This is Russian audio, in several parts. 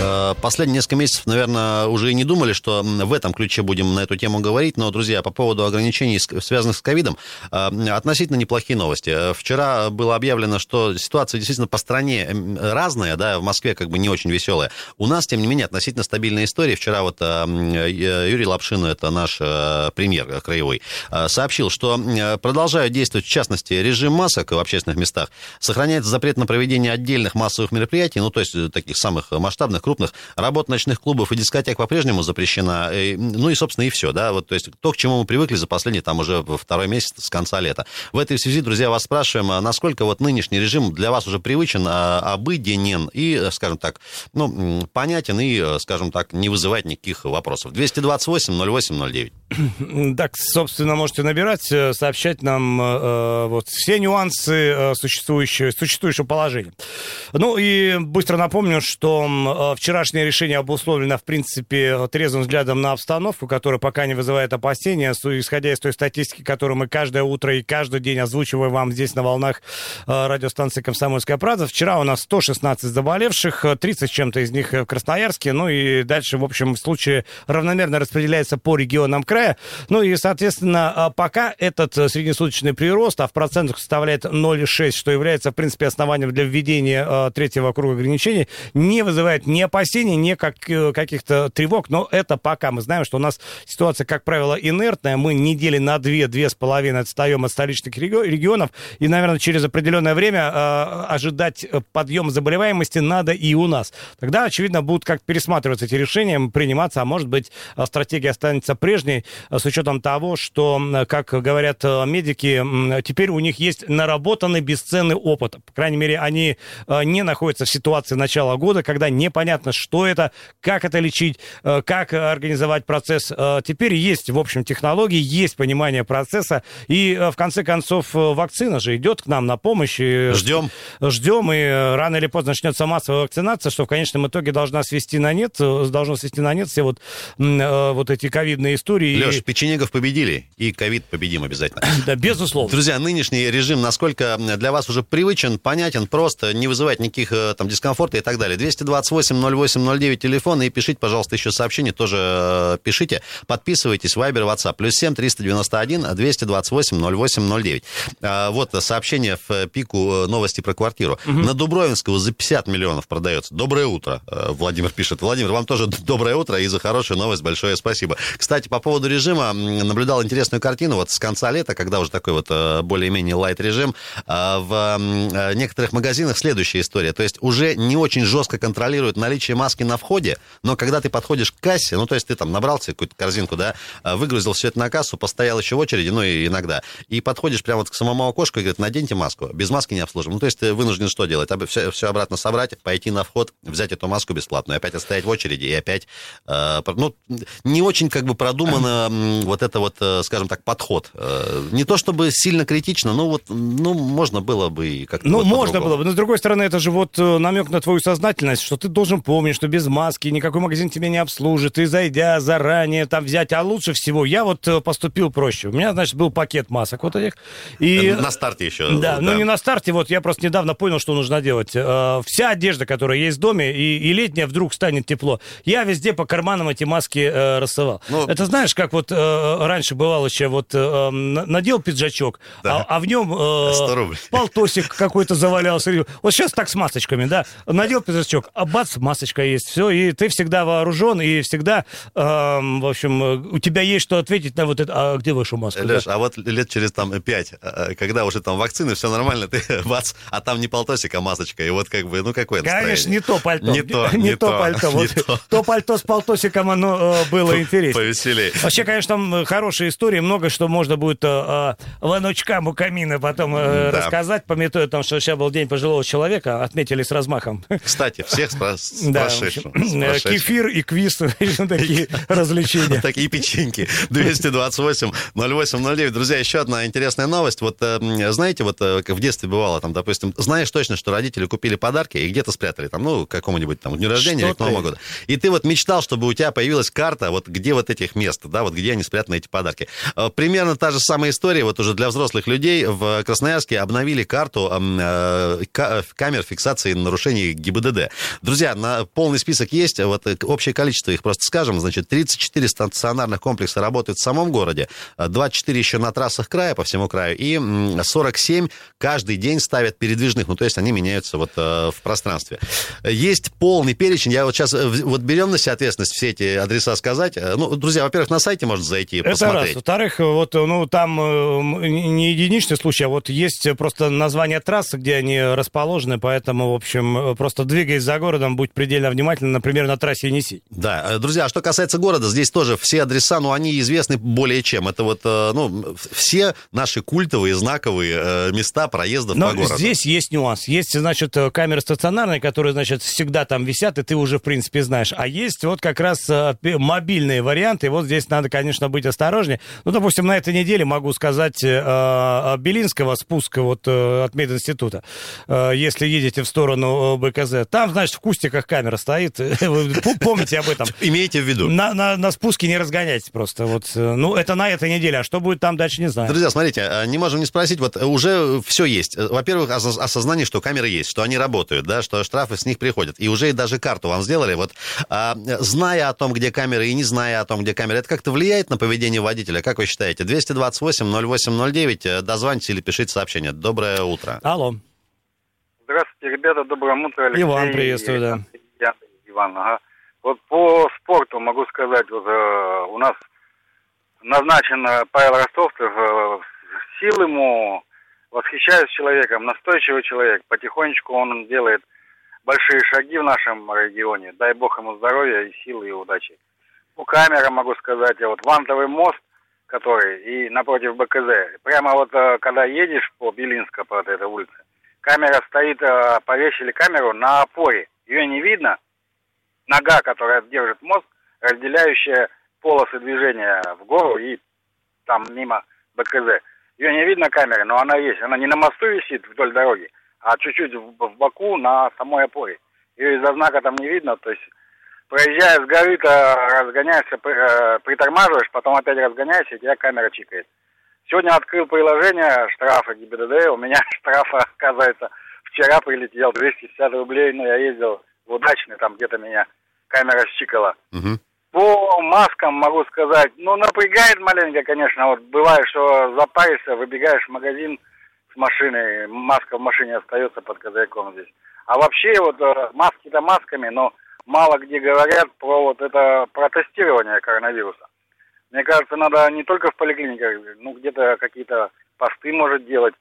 Э, Последние несколько месяцев, наверное, уже и не думали, что в этом ключе будем на эту тему говорить. Но, друзья, по поводу ограничений, связанных с ковидом, э, относительно неплохие новости. Э, Вчера было объявлено, что ситуация действительно по стране разная, да, в Москве как бы не очень веселая. У нас, тем не менее, относительно стабильная история. Вчера вот Юрий Лапшин, это наш премьер краевой, сообщил, что продолжают действовать, в частности, режим масок в общественных местах, сохраняется запрет на проведение отдельных массовых мероприятий, ну, то есть таких самых масштабных, крупных. Работа ночных клубов и дискотек по-прежнему запрещена. Ну и, собственно, и все, да, вот, то есть то, к чему мы привыкли за последний, там, уже второй месяц с конца лета. В этой связи, друзья, вас спрашиваем, а насколько вот нынешний режим для вас уже привычен, а, обыденен и, скажем так, ну, понятен и, скажем так, не вызывает никаких вопросов. 228-08-09. Так, собственно, можете набирать, э, сообщать нам э, вот все нюансы э, существующего, существующего положения. Ну и быстро напомню, что э, вчерашнее решение обусловлено, в принципе, трезвым взглядом на обстановку, которая пока не вызывает опасения, исходя из той статистики, которую мы каждое утро и каждый день озвучиваем вам здесь на волнах э, радиостанции «Комсомольская правда». Вчера у нас 116 заболевших, 30 с чем-то из них в Красноярске, ну и дальше, в общем, в случае равномерно распределяется по регионам края. Ну и, соответственно, э, пока этот среднесуточный прирост, а в процентах составляет 0,6, что является, в принципе, основанием для введения третьего круга ограничений, не вызывает ни опасений, ни как, каких-то тревог, но это пока. Мы знаем, что у нас ситуация, как правило, инертная. Мы недели на две, две с половиной отстаем от столичных регионов, и, наверное, через определенное время э, ожидать подъема заболеваемости надо и у нас. Тогда, очевидно, будут как пересматриваться эти решения, приниматься, а может быть, стратегия останется прежней, с учетом того, что, как говорят медики, теперь у них есть наработанный бесценный опыт. По крайней мере, они не находятся в ситуации начала года, когда непонятно, что это, как это лечить, как организовать процесс. Теперь есть, в общем, технологии, есть понимание процесса, и в конце концов вакцина же идет к нам на помощь. Ждем. Ждем, и рано или поздно начнется массовая вакцинация, что в конечном итоге должна свести на нет, должно свести на нет все вот, вот эти ковидные истории. Леш, печенегов победили, и ковид победим обязательно. Да, безусловно. Друзья, нынешний режим, насколько для вас уже привычен, понятен, просто не вызывает никаких там дискомфорта и так далее. 228-08-09 телефон, и пишите, пожалуйста, еще сообщение, тоже пишите. Подписывайтесь, Вайбер, WhatsApp, плюс 7 391 228 08 09. Вот сообщение в пику новости про квартиру. Угу. На Дубровинского за 50 миллионов продается. Доброе утро, Владимир пишет. Владимир, вам тоже доброе утро и за хорошую новость большое спасибо. Кстати, по поводу режима, наблюдал интересную картину вот с конца лета, когда уже такой вот более-менее лайт-режим. В некоторых магазинах следующая история. То есть уже не очень жестко контролируют наличие маски на входе, но когда ты подходишь к кассе, ну, то есть ты там набрал себе какую-то корзинку, да, выгрузил все это на кассу, постоял еще в очереди, ну, и иногда, и подходишь прямо вот к самому окошку и говорит, наденьте маску, без маски не обслужим. Ну, то есть ты вынужден что делать? Все, все обратно собрать, пойти на вход, взять эту маску бесплатную, опять отстоять в очереди и опять, э, ну, не очень как бы продумано вот это вот, э, скажем так, подход. Э, не то чтобы сильно критично, но вот, ну, можно было бы как-то Ну, вот можно было бы, но с другой стороны, это же вот намек на твою сознательность, что ты должен помнить, что без маски никакой магазин тебя не обслужит, и зайдя заранее там взять, а лучше всего, я вот поступил проще. У меня, значит, был пакет масок вот этих. И... На старте еще. Да, да, ну не на старте, вот я просто недавно понял, что нужно делать. Вся одежда, которая есть в доме, и, и летняя вдруг станет тепло, я везде по карманам эти маски э, рассылал. Ну... Это знаешь, как вот э, раньше бывало еще, вот э, надел пиджачок, да. а, а в нем э, полтосик какой-то завалялся. Вот сейчас так с масочками, да, надел пиджачок, а бац, масочка есть, все, и ты всегда вооружен, и всегда, э, в общем, у тебя есть что ответить на вот это, а где ваша маска? Леш, да? а вот лет через там пять, когда уже там вакцины, все нормально, ты бац, а там не полтосик, а масочка, и вот как бы, ну какое Конечно, не то пальто. Не то, не, не то, то пальто. Вот не то. то пальто с полтосиком, оно э, было интереснее. Повеселее. Вообще, конечно, там хорошие истории, много что можно будет э, внучкам у камина потом э, да. рассказать, пометуя о том, что сейчас был день пожилого человека, отметили с размахом. Кстати, всех с, Да, кефир и квиз, такие развлечения. Такие печеньки. 228 0809. Друзья, еще одна интересная новость. Вот знаете, вот как в детстве бывало, там, допустим, знаешь точно, что родители купили подарки и где-то спрятали, там, ну, какому-нибудь там дню рождения или к Новому году. И ты вот мечтал, чтобы у тебя появилась карта, вот где вот этих мест, да, вот где они спрятаны, эти подарки. Примерно та же самая история, вот уже для взрослых людей в Красноярске обновили карту э, камер фиксации нарушений ГИБДД. Друзья, на полный список есть, вот э, общее количество их просто скажем, значит, 34 стационарных комплекса работают в самом городе, 24 еще на трассах края, по всему краю, и 47 каждый день ставят передвижных, ну, то есть они меняются вот э, в пространстве. Есть полный перечень, я вот сейчас, вот берем на себя ответственность все эти адреса сказать. Ну, друзья, во-первых, на сайте можно зайти, Это посмотреть. раз. Во-вторых, вот, ну, там не единичный случай, а вот есть просто название трассы, где они расположены, поэтому, в общем, просто двигаясь за городом, будь предельно внимательным, например, на трассе Енисей. Да, э, друзья, а что касается города, здесь тоже все адреса, ну, они известны более чем. Это вот, э, ну, все наши культовые, знаковые э, места проездов Но по городу. здесь есть нюанс. Есть, значит, камеры стационарные, которые, значит, всегда там висят, и ты уже, в принципе, знаешь. А есть вот как раз мобильные варианты, вот здесь надо, конечно, быть осторожнее. Ну, допустим, на этой неделе могу сказать Белинского спуска вот от мединститута, если едете в сторону БКЗ. Там, значит, в кустиках камера стоит. Вы помните об этом? Имейте в виду. На, на, на спуске не разгоняйтесь просто. Вот, э, ну, это на этой неделе. А что будет там дальше, не знаю. Друзья, смотрите, а, не можем не спросить. Вот уже все есть. Во-первых, осознание, что камеры есть, что они работают, да, что штрафы с них приходят. И уже даже карту вам сделали. Вот а, зная о том, где камеры, и не зная о том, где камеры, это как-то влияет на поведение водителя? Как вы считаете? 228 0809. Э, дозвоните или пишите сообщение. Доброе утро. Алло. Здравствуйте, ребята, доброе утро. Алексей, Иван, приветствую, да. Я, Иван, ага. Вот по спорту могу сказать, вот э, у нас назначен Павел Ростовцев, э, сил ему, восхищаюсь человеком, настойчивый человек, потихонечку он делает большие шаги в нашем регионе, дай бог ему здоровья и силы и удачи. По камерам могу сказать, вот Вантовый мост, который и напротив БКЗ, прямо вот э, когда едешь по Белинска, по этой улице, камера стоит, э, повесили камеру на опоре. Ее не видно. Нога, которая держит мост, разделяющая полосы движения в гору и там мимо БКЗ. Ее не видно камеры, но она есть. Она не на мосту висит вдоль дороги, а чуть-чуть в, в боку на самой опоре. Ее из-за знака там не видно, то есть проезжая с горы, то разгоняешься, э, притормаживаешь, потом опять разгоняешься, и тебя камера чикает. Сегодня открыл приложение штрафа ГИБДД. У меня штрафа, оказывается, вчера прилетел 250 рублей, но я ездил в удачный, там где-то меня камера щикала. Угу. По маскам могу сказать, ну, напрягает маленько, конечно. Вот бывает, что запаришься, выбегаешь в магазин с машиной, маска в машине остается под козырьком здесь. А вообще вот э, маски-то масками, но мало где говорят про вот это протестирование коронавируса. Мне кажется, надо не только в поликлиниках, ну, где-то какие-то посты может делать.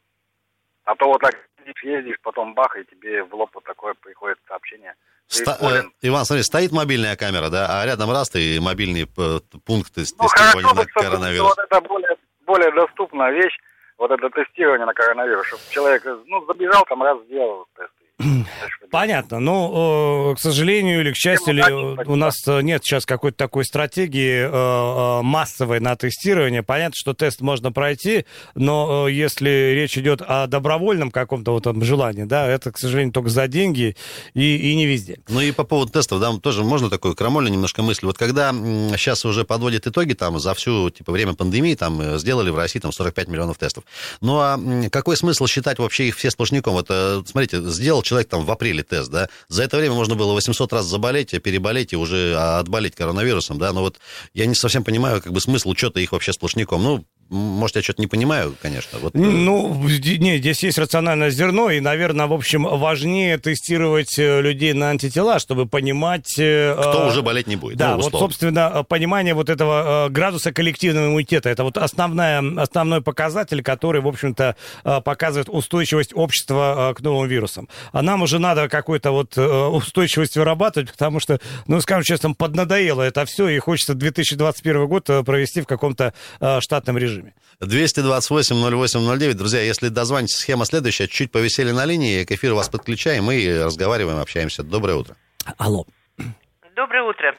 А то вот так ездишь, потом бах, и тебе в лоб вот такое приходит сообщение. Ста- э, Иван, смотри, стоит мобильная камера, да, а рядом раз и мобильный э, пункт тестирования ну, на коронавирус. Вот это более, более доступная вещь, вот это тестирование на коронавирус, чтобы человек, ну, забежал там раз сделал тест. Понятно. Но, к сожалению или к счастью, или у нас нет сейчас какой-то такой стратегии э, э, массовой на тестирование. Понятно, что тест можно пройти, но э, если речь идет о добровольном каком-то вот там желании, да, это, к сожалению, только за деньги и, и не везде. Ну и по поводу тестов, да, тоже можно такую крамольную немножко мысль. Вот когда сейчас уже подводят итоги, там, за всю, типа, время пандемии, там, сделали в России, там, 45 миллионов тестов. Ну а какой смысл считать вообще их все сплошняком? Вот, смотрите, сделал человек там в апреле тест, да, за это время можно было 800 раз заболеть, переболеть и уже отболеть коронавирусом, да, но вот я не совсем понимаю, как бы смысл учета их вообще сплошняком. Ну, может, я что-то не понимаю, конечно. Вот... Э, ну, не, здесь есть рациональное зерно, и, наверное, в общем, важнее тестировать э, людей на антитела, чтобы понимать... Э, Кто э, уже болеть не будет. Да, ну, вот, собственно, понимание вот этого градуса коллективного иммунитета. Это вот основная, основной показатель, который, в общем-то, показывает устойчивость общества к новым вирусам. А нам уже надо какую-то вот устойчивость вырабатывать, потому что, ну, скажем честно, поднадоело это все, и хочется 2021 год провести в каком-то штатном режиме режиме. 228-08-09. Друзья, если дозвонитесь, схема следующая. Чуть повесели на линии, к эфиру вас подключаем и разговариваем, общаемся. Доброе утро. Алло. Доброе утро.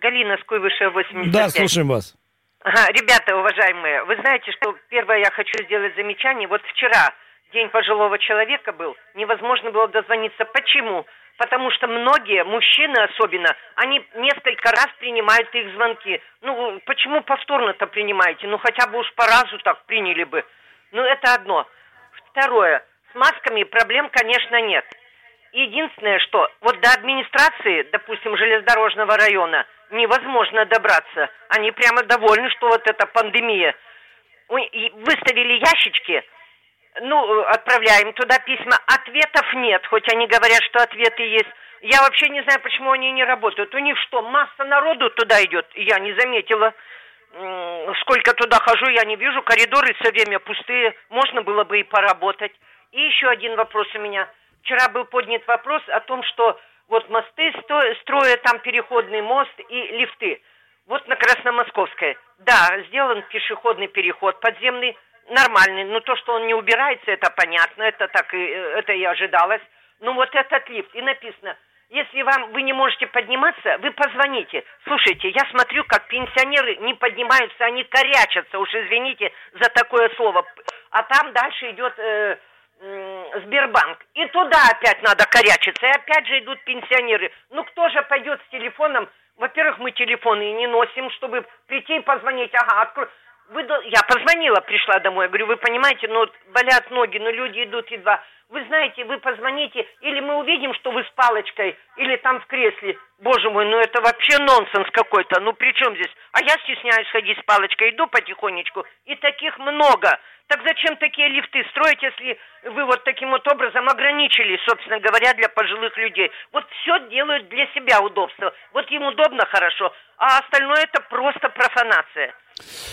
Галина с Куйвышева 85. Да, слушаем вас. Ага, ребята, уважаемые, вы знаете, что первое я хочу сделать замечание. Вот вчера День пожилого человека был, невозможно было дозвониться. Почему? Потому что многие, мужчины особенно, они несколько раз принимают их звонки. Ну, почему повторно-то принимаете? Ну, хотя бы уж по разу так приняли бы. Ну, это одно. Второе. С масками проблем, конечно, нет. Единственное, что вот до администрации, допустим, железнодорожного района невозможно добраться. Они прямо довольны, что вот эта пандемия. Выставили ящички, ну, отправляем туда письма. Ответов нет, хоть они говорят, что ответы есть. Я вообще не знаю, почему они не работают. У них что, масса народу туда идет? Я не заметила. Сколько туда хожу, я не вижу. Коридоры все время пустые. Можно было бы и поработать. И еще один вопрос у меня. Вчера был поднят вопрос о том, что вот мосты строят, там переходный мост и лифты. Вот на Красномосковской. Да, сделан пешеходный переход подземный, нормальный. Но то, что он не убирается, это понятно, это так и, это и ожидалось. Ну вот этот лифт, и написано, если вам вы не можете подниматься, вы позвоните. Слушайте, я смотрю, как пенсионеры не поднимаются, они корячатся, уж извините за такое слово. А там дальше идет э, Сбербанк. И туда опять надо корячиться. И опять же идут пенсионеры. Ну кто же пойдет с телефоном? Во-первых, мы телефоны не носим, чтобы прийти и позвонить. Ага, открой. Вы, я позвонила, пришла домой. Говорю, вы понимаете, ну болят ноги, но люди идут едва. Вы знаете, вы позвоните, или мы увидим, что вы с палочкой, или там в кресле. Боже мой, ну это вообще нонсенс какой-то. Ну при чем здесь? А я стесняюсь ходить с палочкой, иду потихонечку. И таких много. Так зачем такие лифты строить, если вы вот таким вот образом ограничили, собственно говоря, для пожилых людей? Вот все делают для себя удобства. Вот им удобно хорошо, а остальное это просто профанация.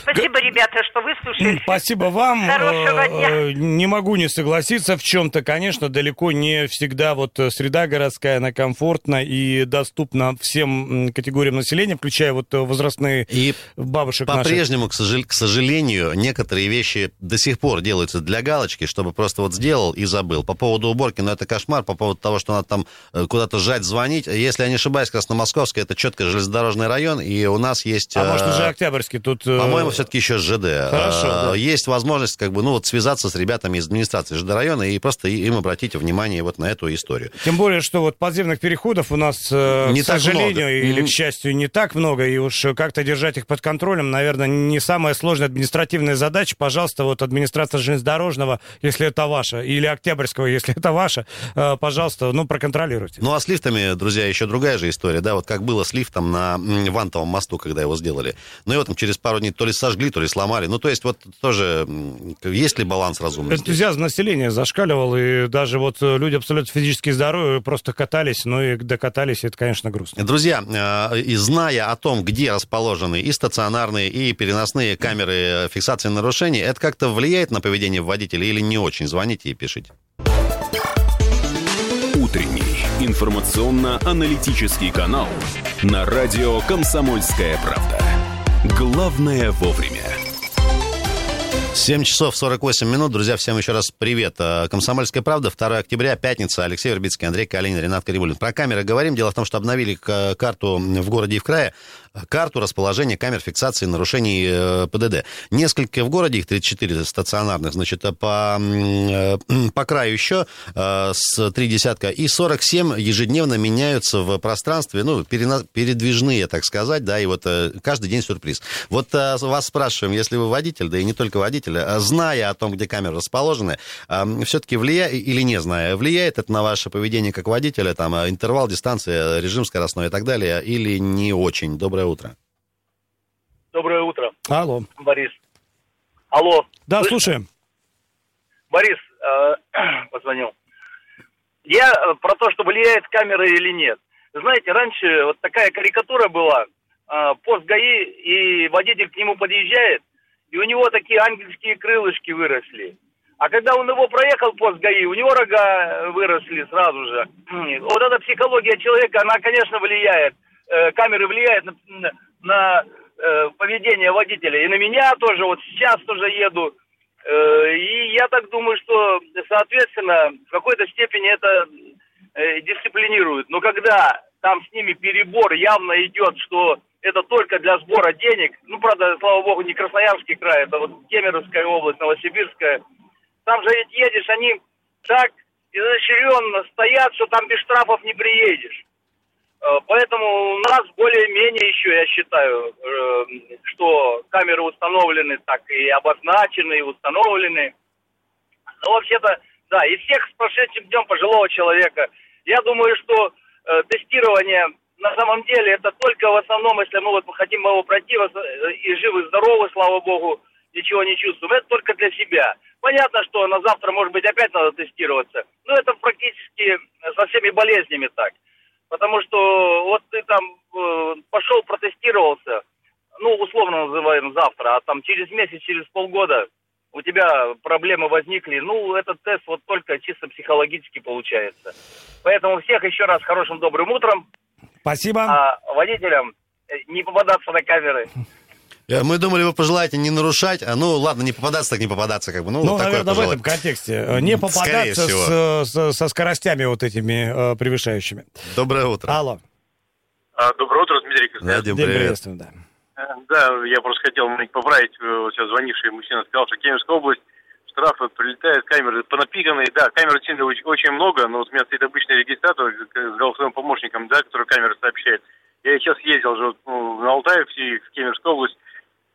Спасибо, ребята, что выслушали. Спасибо вам. Хорошего э, дня. Э, не могу не согласиться в чем-то. Конечно, далеко не всегда вот э, среда городская, она комфортна и доступна всем категориям населения, включая вот возрастные и бабушек По-прежнему, к, к сожалению, некоторые вещи до сих пор делаются для галочки, чтобы просто вот сделал и забыл. По поводу уборки, ну это кошмар. По поводу того, что надо там куда-то жать, звонить. Если я не ошибаюсь, Красномосковская, это четко железнодорожный район, и у нас есть... А может, уже Октябрьский тут по-моему, все-таки еще ЖД. Хорошо. А, да. Есть возможность как бы, ну, вот связаться с ребятами из администрации ЖД района и просто им обратить внимание вот на эту историю. Тем более, что вот подземных переходов у нас, э, не к сожалению, много. или к счастью, не так много, и уж как-то держать их под контролем, наверное, не самая сложная административная задача. Пожалуйста, вот администрация железнодорожного, если это ваша, или Октябрьского, если это ваша, э, пожалуйста, ну, проконтролируйте. Ну, а с лифтами, друзья, еще другая же история, да, вот как было с лифтом на Вантовом мосту, когда его сделали. Ну, его там через пару дней то ли сожгли, то ли сломали. Ну, то есть вот тоже есть ли баланс разумности? Энтузиазм населения зашкаливал, и даже вот люди абсолютно физически здоровые просто катались, ну и докатались, и это, конечно, грустно. Друзья, э, и зная о том, где расположены и стационарные, и переносные камеры фиксации нарушений, это как-то влияет на поведение водителя или не очень? Звоните и пишите. Утренний информационно-аналитический канал на радио «Комсомольская правда». Главное вовремя. 7 часов 48 минут. Друзья, всем еще раз привет. Э, Комсомольская правда, 2 октября, пятница. Алексей Вербицкий, Андрей Калинин, Ренат Карибулин. Про камеры говорим. Дело в том, что обновили карту в городе и в крае карту расположения камер фиксации нарушений э, ПДД. Несколько в городе, их 34 стационарных, значит, по, э, по краю еще э, с три десятка, и 47 ежедневно меняются в пространстве, ну, передвижные, так сказать, да, и вот каждый день сюрприз. Вот вас спрашиваем, если вы водитель, да и не только водитель, а зная о том, где камеры расположены, все-таки влияет, или не зная, влияет это на ваше поведение как водителя, там, интервал, дистанция, режим скоростной и так далее, или не очень? Доброе Доброе утро. Доброе утро. Алло. Борис. Алло. Да, Слышно? слушаем. Борис э, позвонил. Я э, про то, что влияет камера или нет. Знаете, раньше вот такая карикатура была. Э, пост ГАИ, и водитель к нему подъезжает, и у него такие ангельские крылышки выросли. А когда он его проехал пост ГАИ, у него рога выросли сразу же. Вот эта психология человека, она, конечно, влияет. Э, камеры влияют на, на э, поведение водителя. И на меня тоже, вот сейчас тоже еду. Э, и я так думаю, что, соответственно, в какой-то степени это э, дисциплинирует. Но когда там с ними перебор явно идет, что это только для сбора денег. Ну, правда, слава богу, не Красноярский край, это вот Кемеровская область, Новосибирская. Там же ведь едешь, они так изощренно стоят, что там без штрафов не приедешь. Э, поэтому у нас более-менее еще, я считаю, э, что камеры установлены так и обозначены, и установлены. Но вообще-то, да, и всех с прошедшим днем пожилого человека. Я думаю, что э, тестирование на самом деле это только в основном, если мы вот хотим моего протива и живы, здоровы, слава богу, ничего не чувствуем, это только для себя. Понятно, что на завтра, может быть, опять надо тестироваться, но это практически со всеми болезнями так. Потому что вот ты там э, пошел, протестировался, ну, условно называем завтра, а там через месяц, через полгода у тебя проблемы возникли, ну, этот тест вот только чисто психологически получается. Поэтому всех еще раз хорошим добрым утром. Спасибо. А водителям э, не попадаться на камеры. Э, мы думали, вы пожелаете не нарушать. А, ну, ладно, не попадаться, так не попадаться, как бы. Ну, ну вот наверное, в этом контексте. Э, Не попадаться с, с, со скоростями вот этими э, превышающими. Доброе утро. Алло. А, доброе утро, Дмитрий Да, Дим, привет. приветствуем, да. Э, Да, я просто хотел поправить. э, Вот сейчас звонивший мужчина сказал, что Кемеровская область, штрафы прилетают, камеры понапиканные. Да, камер действительно очень, много, но вот у меня стоит обычный регистратор с голосовым помощником, да, который камеры сообщает. Я сейчас ездил же ну, на Алтай, в Си- в Кемеровскую область.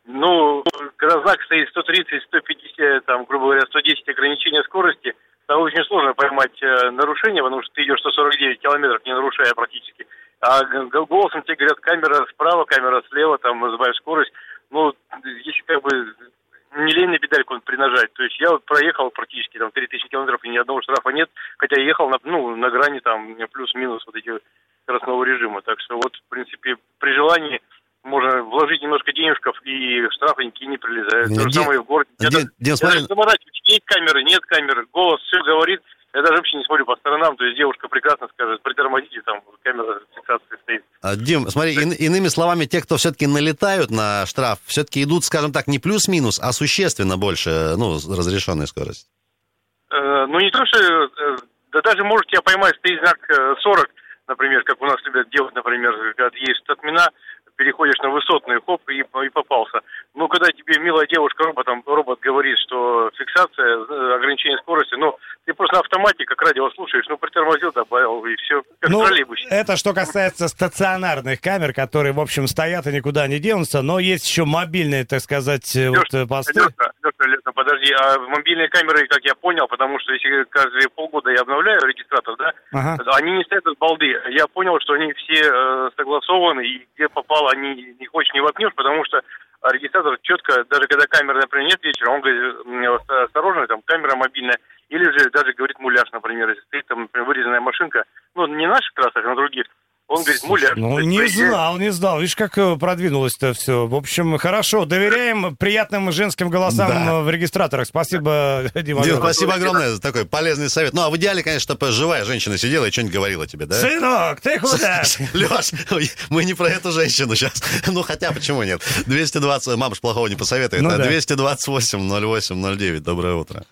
Ну, когда знак стоит 130, 150, там, грубо говоря, 110 ограничения скорости, там очень сложно поймать э, нарушение, потому что ты идешь 149 километров, не нарушая практически. А голосом тебе говорят, камера справа, камера слева, там, называешь скорость. Ну, если как бы не лень на педальку принажать. То есть я вот проехал практически там 3000 километров, и ни одного штрафа нет, хотя ехал на, ну, на грани там плюс-минус вот этих скоростного режима. Так что вот, в принципе, при желании можно вложить немножко денежков, и штрафы никакие не прилезают. Нет, То же самое в городе. Я Дим, я даже заморачиваюсь, есть камеры, нет камеры, голос все говорит. Я даже вообще не смотрю по сторонам, то есть девушка прекрасно скажет, притормозите, там камера фиксации стоит. А, Дим, смотри, ин- иными словами, те, кто все-таки налетают на штраф, все-таки идут, скажем так, не плюс-минус, а существенно больше, ну, разрешенной скорости. Э, ну, не то, что... э, да даже может тебя поймать, стоит знак э, 40, например, как у нас любят делать, например, когда есть отмена, переходишь на высотный, хоп, и, и попался. Ну, когда тебе милая девушка роботом, робот говорит, что фиксация, э, ограничение скорости, ну, ты просто на автомате, как радио слушаешь, ну, притормозил, добавил, и все, как Ну, троллейбусе. это что касается стационарных камер, которые, в общем, стоят и никуда не денутся, но есть еще мобильные, так сказать, э, вот э, посты. Лёша, Лёша, подожди, а мобильные камеры, как я понял, потому что если каждые полгода я обновляю регистратор, да, Ага. они не стоят от балды. Я понял, что они все э, согласованы, и где попало, они не хочешь не воткнешь, потому что регистратор четко, даже когда камеры, например, нет вечером, он говорит, м, осторожно, там камера мобильная, или же даже говорит муляж, например, если стоит там, например, вырезанная машинка, ну, не на наших трассах, а на других, он говорит, муляж. Ну, не знал, не знал. Видишь, как э, продвинулось-то все. В общем, хорошо. Доверяем приятным женским голосам Да. э, в регистраторах. Спасибо, Дима. Дим, огромное. спасибо огромное за такой полезный совет. Ну, а в идеале, конечно, чтобы живая женщина сидела и что-нибудь говорила тебе, да? Сынок, ты куда? Леш, мы не про эту женщину сейчас. Ну, хотя, почему нет? 220, мама ж плохого не посоветует. Ну а да. 228 08 09. Доброе утро.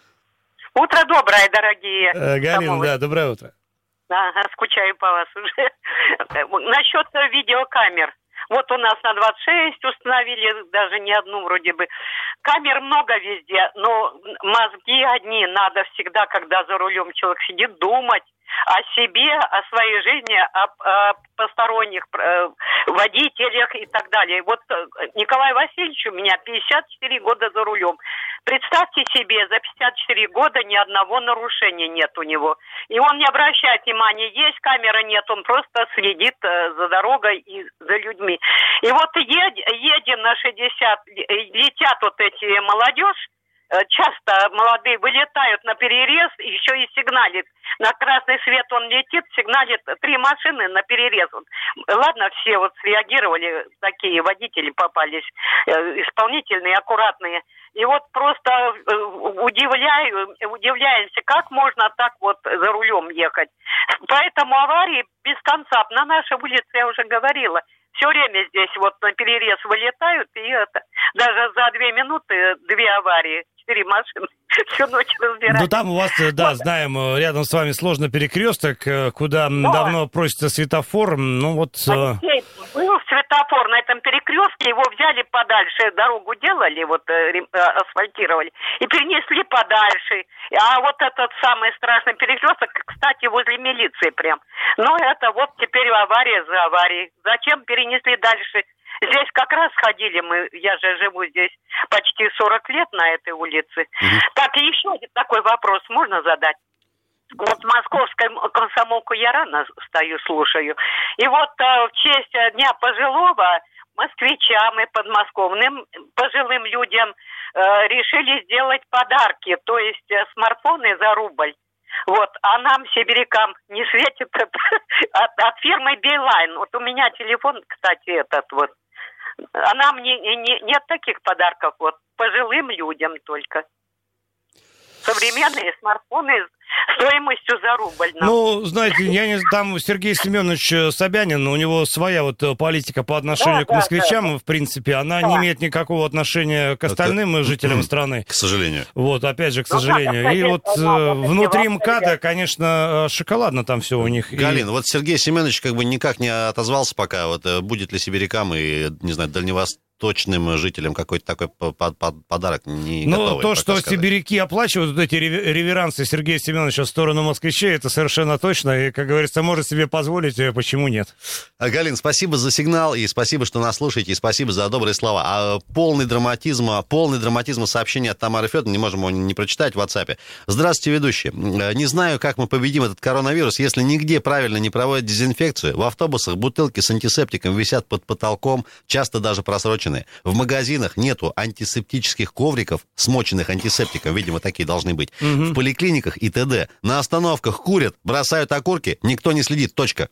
Утро доброе, дорогие. Э, Галина, да, доброе утро. Ага, скучаю по вас уже. Насчет видеокамер. Вот у нас на 26 установили, даже не одну вроде бы. Камер много везде, но мозги одни надо всегда, когда за рулем человек сидит, думать о себе, о своей жизни, о, о посторонних э, водителях и так далее. Вот э, Николай Васильевич у меня 54 года за рулем. Представьте себе, за 54 года ни одного нарушения нет у него. И он не обращает внимания, есть камера, нет, он просто следит э, за дорогой и за людьми. И вот ед- едем на 60, э, летят вот эти молодежь, э, часто молодые вылетают на перерез, еще и сигналит. На красный свет он летит, сигналит три машины на перерез. Ладно, все вот среагировали, такие водители попались, э, исполнительные, аккуратные. И вот просто э, удивляю, удивляемся, как можно так вот за рулем ехать. Поэтому аварии без конца. На нашей улице, я уже говорила, все время здесь вот на перерез вылетают, и это даже за две минуты две аварии. Четыре машины всю ночь разбирать. Ну, там у вас, э, да, знаем, э, рядом с вами сложно перекресток, э, куда м, давно просится светофор. Ну, вот... Алексей, был светофор на этом перекрестке, его взяли подальше, дорогу делали, вот асфальтировали, и перенесли подальше. А вот этот самый страшный перекресток, кстати, возле милиции прям. Ну, это вот теперь авария за аварией. Зачем перенесли дальше? Здесь как раз ходили мы, я же живу здесь почти 40 лет на этой улице. Так, и еще один такой вопрос можно задать? Вот московской комсомолку я рано стою, слушаю. И вот э, в честь э, Дня пожилого москвичам и подмосковным пожилым людям э, решили сделать подарки, то есть э, смартфоны за рубль. Вот, а нам, сибирякам, не светит это от, от фирмы Билайн. Вот у меня телефон, кстати, этот вот. А нам не, не- не- нет таких подарков, вот, пожилым людям только. Современные смартфоны стоимостью за рубль. нам. Ну, знаете, я не там Сергей Семенович э, Собянин, у него своя вот э, политика по отношению Да, к да, москвичам, в принципе, она не Да. имеет никакого отношения к остальным э, жителям страны. К сожалению. Вот, опять же, к Ну, сожалению. надо, И вот конечно, э, внутри МКАДа, конечно, шоколадно там все у них. И- Галин, вот Сергей Семенович как бы никак не отозвался пока, вот будет ли сибирякам и, не знаю, дальневосточным жителям какой-то такой по- по- по- подарок не Ну, то, что сказать. сибиряки оплачивают вот эти рев- реверансы Сергея Семеновича в сторону москвичей, это совершенно точно. И, как говорится, может себе позволить, э, почему нет. А, Галин, спасибо за сигнал и спасибо, что нас слушаете, и спасибо за добрые слова. А полный драматизм, полный драматизм сообщения от Тамары Федоровны, не можем его не прочитать в WhatsApp. Здравствуйте, ведущий. Э, Не знаю, как мы победим этот коронавирус, если нигде правильно не проводят дезинфекцию. В автобусах бутылки с антисептиком висят под потолком, часто даже просроченные. В магазинах нету антисептических ковриков, смоченных антисептиком, видимо, такие должны быть. В поликлиниках и т.д. На остановках курят, бросают окурки, никто не следит, точка.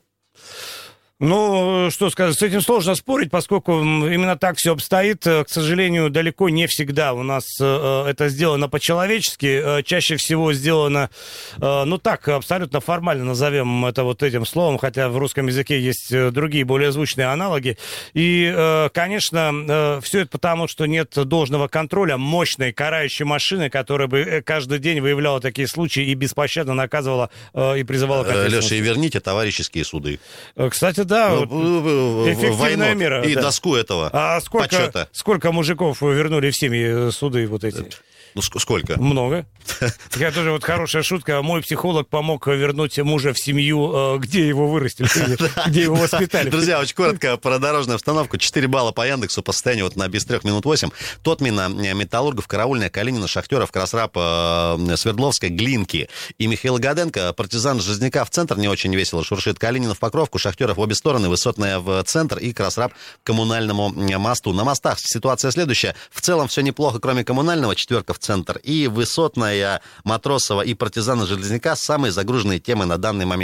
Ну, что сказать, с этим сложно спорить, поскольку именно так все обстоит. Э, К сожалению, далеко не всегда у нас э, э, это сделано по-человечески. Чаще всего сделано, ну так, абсолютно формально назовем это вот этим словом, хотя в русском языке есть другие, более звучные аналоги. И, конечно, все это потому, что нет должного контроля мощной карающей машины, которая бы каждый день выявляла такие случаи и беспощадно наказывала и призывала к Леша, и верните товарищеские суды. Кстати, да, вот В- эффективная войну мера, И да. доску этого А сколько, почета. сколько мужиков вернули в семьи э, суды вот эти? Ну, ск- сколько? Много. Я тоже вот хорошая шутка. Мой психолог помог вернуть мужа в семью, э, где его вырастили, где его воспитали. Друзья, очень коротко про дорожную обстановку. 4 балла по Яндексу по состоянию вот на без трех минут 8. Тотмина, э, Металлургов, Караульная, Калинина, Шахтеров, Красрап, э, Свердловская, Глинки и Михаил Гаденко. Партизан Жизняка в центр не очень весело шуршит. Калинина в Покровку, Шахтеров в обе стороны, Высотная в центр и Красрап к коммунальному мосту. На мостах ситуация следующая. В целом все неплохо, кроме коммунального, четверка в центр. И Высотная, Матросова и Партизана Железняка самые загруженные темы на данный момент.